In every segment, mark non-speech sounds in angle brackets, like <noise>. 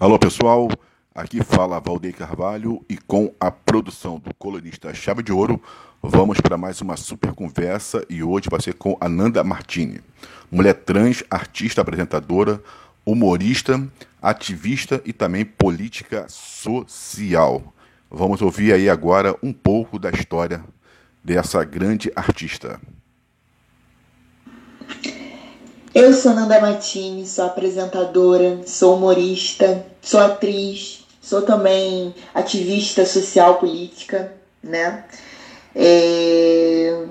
Alô pessoal, aqui fala Valdeir Carvalho e com a produção do colunista Chave de Ouro, vamos para mais uma super conversa e hoje vai ser com Ananda Martini, mulher trans, artista, apresentadora, humorista, ativista e também política social. Vamos ouvir aí agora um pouco da história dessa grande artista. Eu sou Nanda Matini, sou apresentadora, sou humorista, sou atriz, sou também ativista social política, né? É...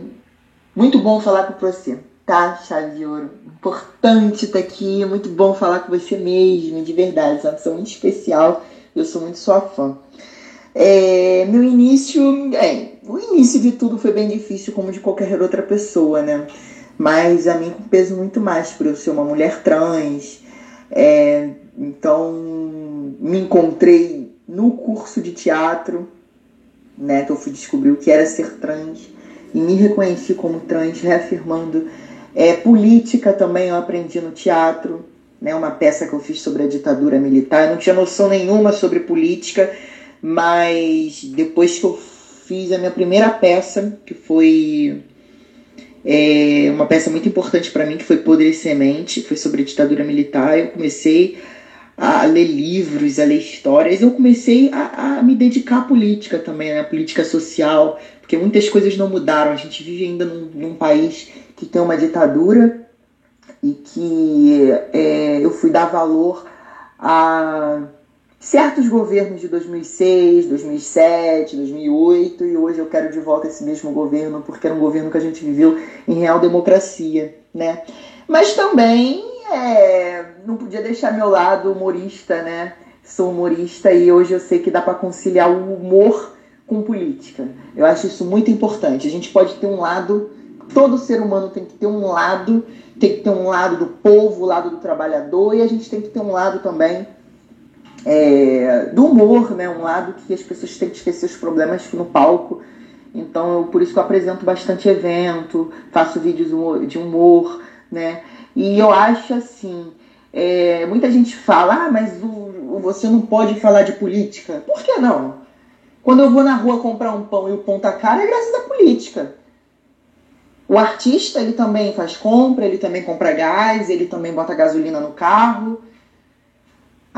Muito bom falar com você, tá, Chave de Ouro? Importante estar tá aqui, muito bom falar com você mesmo, de verdade, é uma pessoa muito especial, eu sou muito sua fã. É... Meu início, é, o início de tudo foi bem difícil, como de qualquer outra pessoa, né? Mas a mim peso muito mais por eu ser uma mulher trans. É, então me encontrei no curso de teatro, né, que eu fui descobrir o que era ser trans e me reconheci como trans, reafirmando. É, política também eu aprendi no teatro, né, uma peça que eu fiz sobre a ditadura militar. Eu não tinha noção nenhuma sobre política, mas depois que eu fiz a minha primeira peça, que foi é uma peça muito importante para mim, que foi Poder e Semente, foi sobre a ditadura militar. Eu comecei a ler livros, a ler histórias. Eu comecei a, a me dedicar à política também, né? política social, porque muitas coisas não mudaram. A gente vive ainda num, num país que tem uma ditadura e que é, eu fui dar valor a certos governos de 2006, 2007, 2008 e hoje eu quero de volta esse mesmo governo porque era um governo que a gente viveu em real democracia, né? Mas também é, não podia deixar meu lado humorista, né? Sou humorista e hoje eu sei que dá para conciliar o humor com política. Eu acho isso muito importante. A gente pode ter um lado, todo ser humano tem que ter um lado, tem que ter um lado do povo, o lado do trabalhador e a gente tem que ter um lado também é, do humor, né? Um lado que as pessoas têm que esquecer os problemas no palco. Então, eu, por isso que eu apresento bastante evento, faço vídeos de humor, né? E eu acho assim, é, muita gente fala, ah, mas o, você não pode falar de política. Por que não? Quando eu vou na rua comprar um pão e o pão tá caro, é graças à política. O artista, ele também faz compra, ele também compra gás, ele também bota gasolina no carro,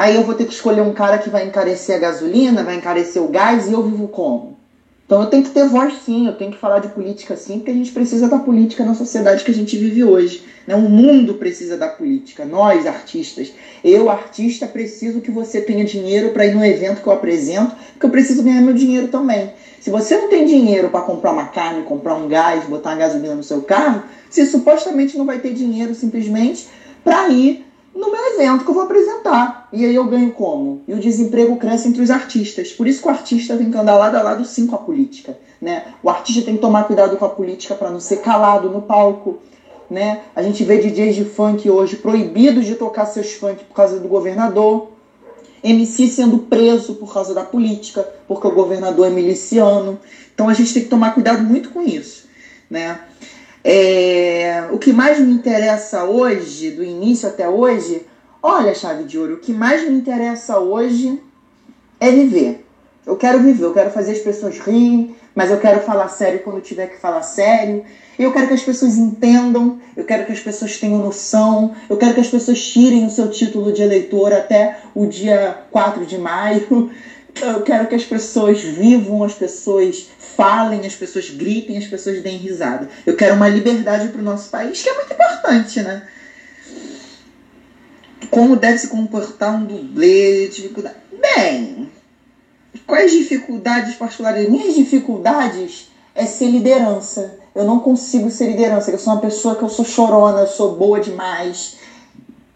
Aí eu vou ter que escolher um cara que vai encarecer a gasolina, vai encarecer o gás e eu vivo como? Então eu tenho que ter voz sim, eu tenho que falar de política sim, porque a gente precisa da política na sociedade que a gente vive hoje. Né? O mundo precisa da política, nós artistas. Eu, artista, preciso que você tenha dinheiro para ir no evento que eu apresento, porque eu preciso ganhar meu dinheiro também. Se você não tem dinheiro para comprar uma carne, comprar um gás, botar uma gasolina no seu carro, você supostamente não vai ter dinheiro simplesmente para ir no meu evento que eu vou apresentar. E aí eu ganho como? E o desemprego cresce entre os artistas. Por isso que o artista tem que andar lado a lado sim com a política. Né? O artista tem que tomar cuidado com a política para não ser calado no palco. Né? A gente vê DJs de funk hoje proibidos de tocar seus funk por causa do governador. MC sendo preso por causa da política, porque o governador é miliciano. Então a gente tem que tomar cuidado muito com isso. Né? É, o que mais me interessa hoje, do início até hoje, olha, chave de ouro, o que mais me interessa hoje é viver. Eu quero viver, eu quero fazer as pessoas rirem, mas eu quero falar sério quando tiver que falar sério. Eu quero que as pessoas entendam, eu quero que as pessoas tenham noção, eu quero que as pessoas tirem o seu título de eleitor até o dia 4 de maio. Eu quero que as pessoas vivam, as pessoas falem, as pessoas gritem, as pessoas deem risada. Eu quero uma liberdade para o nosso país, que é muito importante, né? Como deve se comportar um dublê, dificuldade. Bem, quais dificuldades particulares? Minhas dificuldades é ser liderança. Eu não consigo ser liderança. Eu sou uma pessoa que eu sou chorona, eu sou boa demais,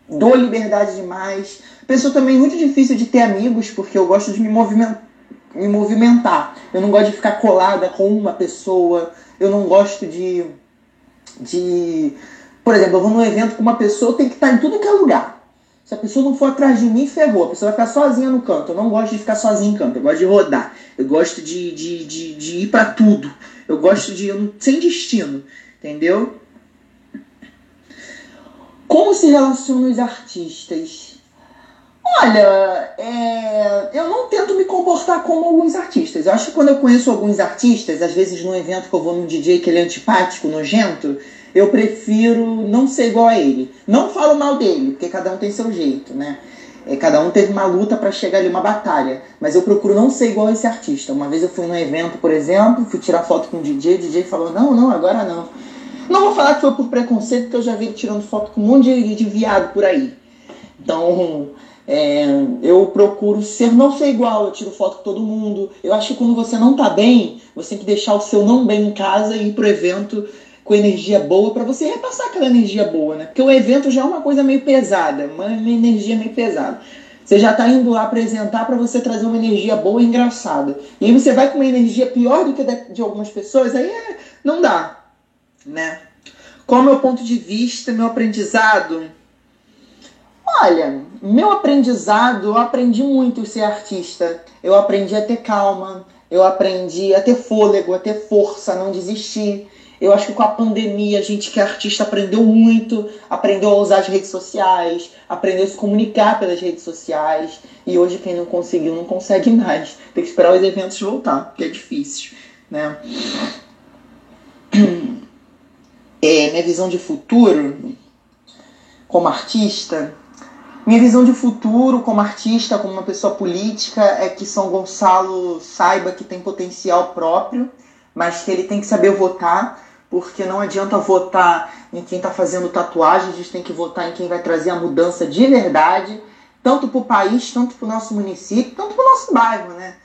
dou liberdade demais Pessoa também muito difícil de ter amigos, porque eu gosto de me movimentar, me movimentar. Eu não gosto de ficar colada com uma pessoa. Eu não gosto de. de por exemplo, eu vou num evento com uma pessoa, tenho que estar em tudo que é lugar. Se a pessoa não for atrás de mim, ferrou. A pessoa vai ficar sozinha no canto. Eu não gosto de ficar sozinha em canto. Eu gosto de rodar. Eu gosto de, de, de, de ir para tudo. Eu gosto de. Não, sem destino. Entendeu? Como se relacionam os artistas? Olha, é, eu não tento me comportar como alguns artistas. Eu acho que quando eu conheço alguns artistas, às vezes num evento que eu vou num DJ que ele é antipático, nojento, eu prefiro não ser igual a ele. Não falo mal dele, porque cada um tem seu jeito, né? É, cada um teve uma luta para chegar ali, uma batalha. Mas eu procuro não ser igual a esse artista. Uma vez eu fui num evento, por exemplo, fui tirar foto com o DJ, o DJ falou: Não, não, agora não. Não vou falar que foi por preconceito, porque eu já vi ele tirando foto com um monte de, de viado por aí. Então, é, eu procuro ser não ser igual, eu tiro foto com todo mundo. Eu acho que quando você não tá bem, você tem que deixar o seu não bem em casa e ir pro evento com energia boa para você repassar aquela energia boa, né? Porque o evento já é uma coisa meio pesada, uma, energia meio pesada. Você já está indo lá apresentar para você trazer uma energia boa e engraçada. E aí você vai com uma energia pior do que de algumas pessoas, aí é, não dá, né? Qual é o meu ponto de vista, meu aprendizado? Olha, meu aprendizado, eu aprendi muito ser artista. Eu aprendi a ter calma, eu aprendi a ter fôlego, a ter força, a não desistir. Eu acho que com a pandemia a gente que é artista aprendeu muito, aprendeu a usar as redes sociais, aprendeu a se comunicar pelas redes sociais. E hoje quem não conseguiu não consegue mais. Tem que esperar os eventos voltar, porque é difícil, né? É, minha visão de futuro como artista, minha visão de futuro como artista, como uma pessoa política, é que São Gonçalo saiba que tem potencial próprio, mas que ele tem que saber votar porque não adianta votar em quem está fazendo tatuagem, a gente tem que votar em quem vai trazer a mudança de verdade, tanto para o país, tanto para o nosso município, tanto para o nosso bairro, né?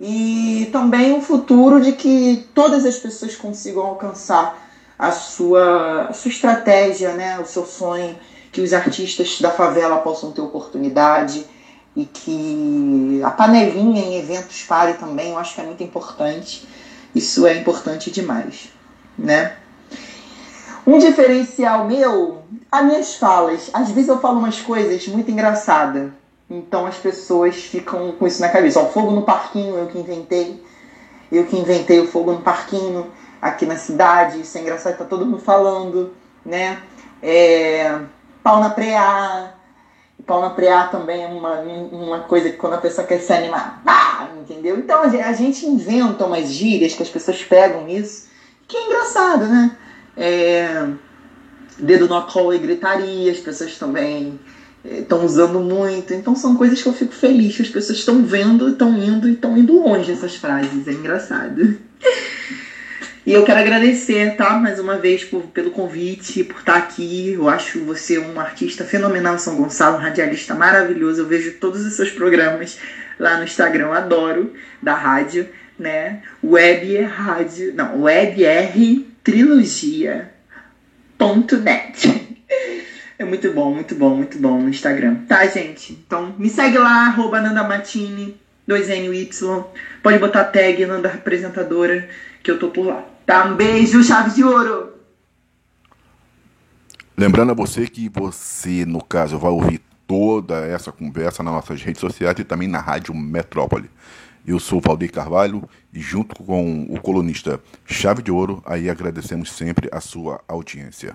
E também o futuro de que todas as pessoas consigam alcançar a sua, a sua estratégia, né? o seu sonho, que os artistas da favela possam ter oportunidade e que a panelinha em eventos pare também, eu acho que é muito importante. Isso é importante demais né? Um diferencial meu, as minhas falas. Às vezes eu falo umas coisas muito engraçadas. Então as pessoas ficam com isso na cabeça. Ó, fogo no parquinho, eu que inventei. Eu que inventei o fogo no parquinho aqui na cidade. Isso é engraçado, tá todo mundo falando, né? É, pau na preá. Pau na preá também é uma, uma coisa que quando a pessoa quer se animar, pá, entendeu? Então a gente inventa umas gírias que as pessoas pegam isso que é engraçado, né? É, dedo no call e gritaria, as pessoas também estão é, usando muito. Então são coisas que eu fico feliz que as pessoas estão vendo, estão indo e estão indo longe essas frases. É engraçado. <laughs> E eu quero agradecer, tá? Mais uma vez por, pelo convite, por estar aqui. Eu acho você um artista fenomenal São Gonçalo, um radialista maravilhoso. Eu vejo todos os seus programas lá no Instagram, adoro, da rádio né? Web Rádio, não, WebR Trilogia ponto net. É muito bom, muito bom, muito bom no Instagram. Tá, gente? Então me segue lá, arroba Nanda Matini, 2NY. Pode botar tag Nanda Representadora, que eu tô por lá. Um beijo, chave de ouro! Lembrando a você que você, no caso, vai ouvir toda essa conversa nas nossas redes sociais e também na Rádio Metrópole. Eu sou Valdir Carvalho e junto com o colunista Chave de Ouro, aí agradecemos sempre a sua audiência.